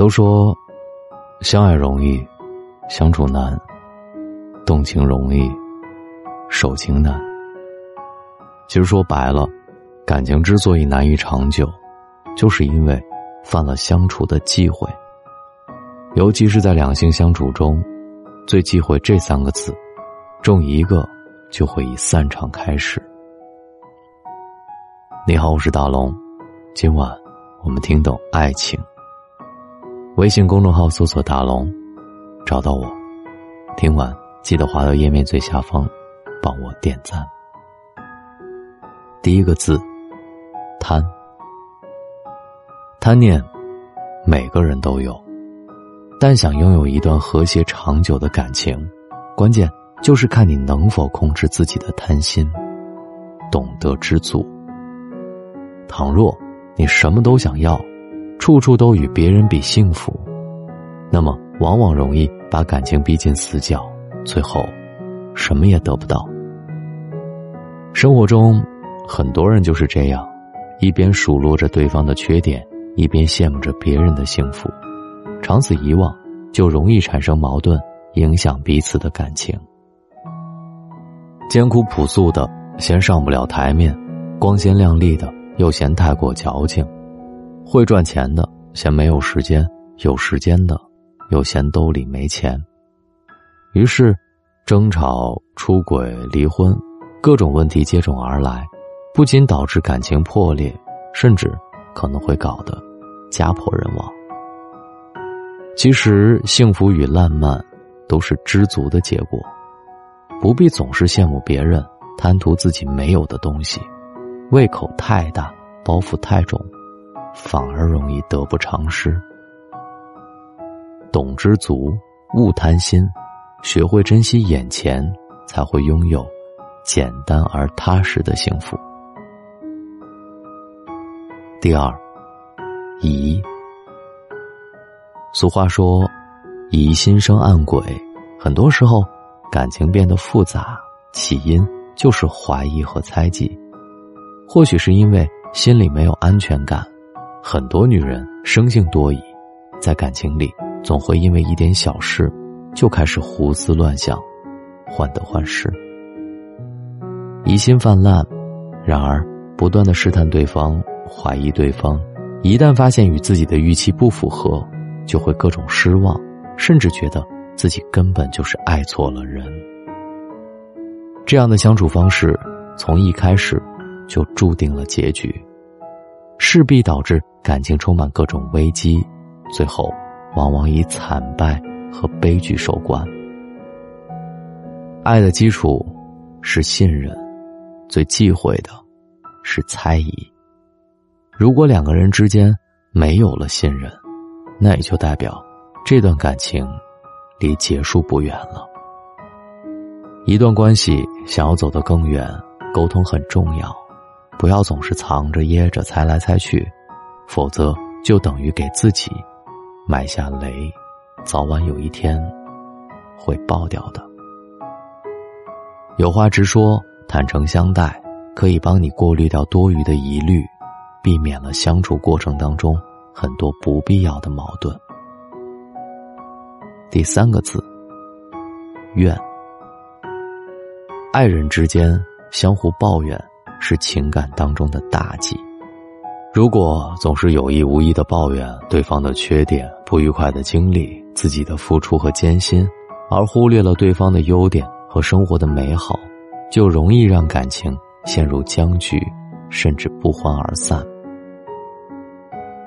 都说，相爱容易，相处难；动情容易，守情难。其实说白了，感情之所以难以长久，就是因为犯了相处的忌讳。尤其是在两性相处中，最忌讳这三个字，中一个就会以散场开始。你好，我是大龙，今晚我们听懂爱情。微信公众号搜索“大龙”，找到我。听完记得滑到页面最下方，帮我点赞。第一个字，贪。贪念，每个人都有。但想拥有一段和谐长久的感情，关键就是看你能否控制自己的贪心，懂得知足。倘若你什么都想要，处处都与别人比幸福，那么往往容易把感情逼进死角，最后什么也得不到。生活中，很多人就是这样，一边数落着对方的缺点，一边羡慕着别人的幸福。长此以往，就容易产生矛盾，影响彼此的感情。艰苦朴素的嫌上不了台面，光鲜亮丽的又嫌太过矫情，会赚钱的嫌没有时间，有时间的又嫌兜里没钱。于是，争吵、出轨、离婚，各种问题接踵而来，不仅导致感情破裂，甚至可能会搞得家破人亡。其实，幸福与烂漫，都是知足的结果。不必总是羡慕别人，贪图自己没有的东西，胃口太大，包袱太重，反而容易得不偿失。懂知足，勿贪心，学会珍惜眼前，才会拥有简单而踏实的幸福。第二，疑。俗话说：“疑心生暗鬼。”很多时候，感情变得复杂，起因就是怀疑和猜忌。或许是因为心里没有安全感，很多女人生性多疑，在感情里总会因为一点小事就开始胡思乱想，患得患失，疑心泛滥。然而，不断的试探对方，怀疑对方，一旦发现与自己的预期不符合。就会各种失望，甚至觉得自己根本就是爱错了人。这样的相处方式，从一开始就注定了结局，势必导致感情充满各种危机，最后往往以惨败和悲剧收官。爱的基础是信任，最忌讳的是猜疑。如果两个人之间没有了信任，那也就代表，这段感情离结束不远了。一段关系想要走得更远，沟通很重要，不要总是藏着掖着猜来猜去，否则就等于给自己埋下雷，早晚有一天会爆掉的。有话直说，坦诚相待，可以帮你过滤掉多余的疑虑，避免了相处过程当中。很多不必要的矛盾。第三个字，怨。爱人之间相互抱怨是情感当中的大忌。如果总是有意无意的抱怨对方的缺点、不愉快的经历、自己的付出和艰辛，而忽略了对方的优点和生活的美好，就容易让感情陷入僵局，甚至不欢而散。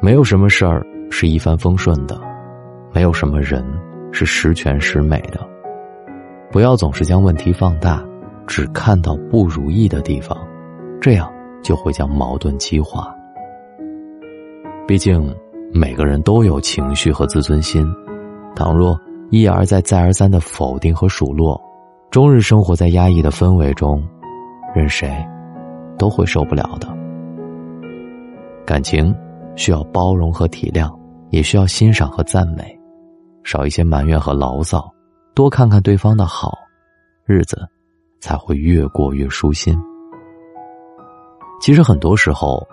没有什么事儿是一帆风顺的，没有什么人是十全十美的。不要总是将问题放大，只看到不如意的地方，这样就会将矛盾激化。毕竟每个人都有情绪和自尊心，倘若一而再、再而三的否定和数落，终日生活在压抑的氛围中，任谁都会受不了的。感情。需要包容和体谅，也需要欣赏和赞美，少一些埋怨和牢骚，多看看对方的好，日子才会越过越舒心。其实很多时候，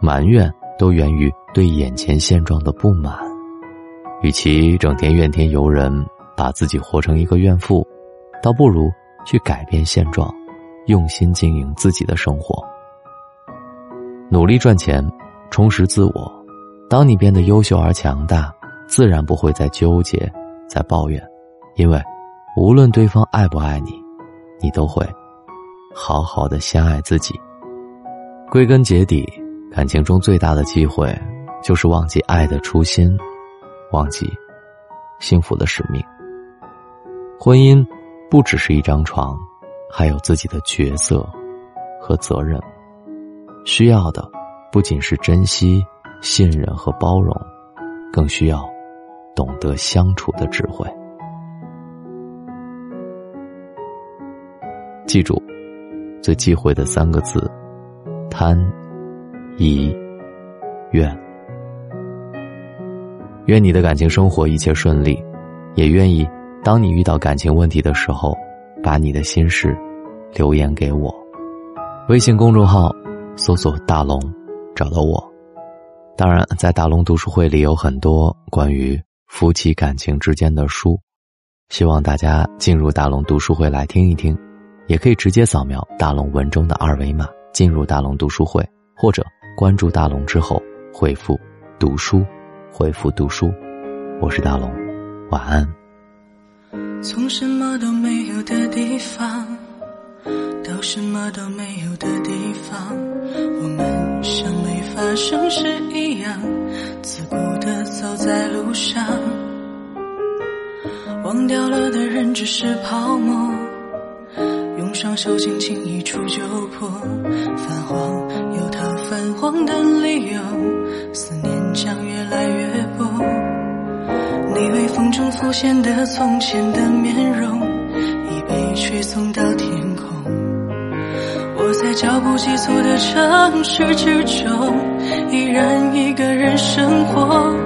埋怨都源于对眼前现状的不满，与其整天怨天尤人，把自己活成一个怨妇，倒不如去改变现状，用心经营自己的生活，努力赚钱，充实自我。当你变得优秀而强大，自然不会再纠结，再抱怨，因为无论对方爱不爱你，你都会好好的先爱自己。归根结底，感情中最大的机会，就是忘记爱的初心。忘记幸福的使命。婚姻不只是一张床，还有自己的角色和责任。需要的不仅是珍惜、信任和包容，更需要懂得相处的智慧。记住，最忌讳的三个字：贪、疑、怨。愿你的感情生活一切顺利，也愿意当你遇到感情问题的时候，把你的心事留言给我。微信公众号搜索“大龙”，找到我。当然，在大龙读书会里有很多关于夫妻感情之间的书，希望大家进入大龙读书会来听一听，也可以直接扫描大龙文中的二维码进入大龙读书会，或者关注大龙之后回复“读书”。回复读书，我是大龙，晚安。从什么都没有的地方到什么都没有的地方，我们像没发生事一样，自顾的走在路上。忘掉了的人只是泡沫，用双手轻轻一触就破。泛黄光的理由，思念将越来越薄。你微风中浮现的从前的面容，已被吹送到天空。我在脚步急促的城市之中，依然一个人生活。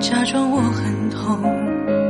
假装我很痛。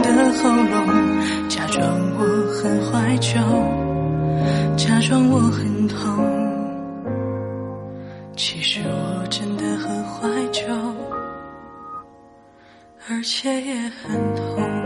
其实我真的很怀旧而且也很痛。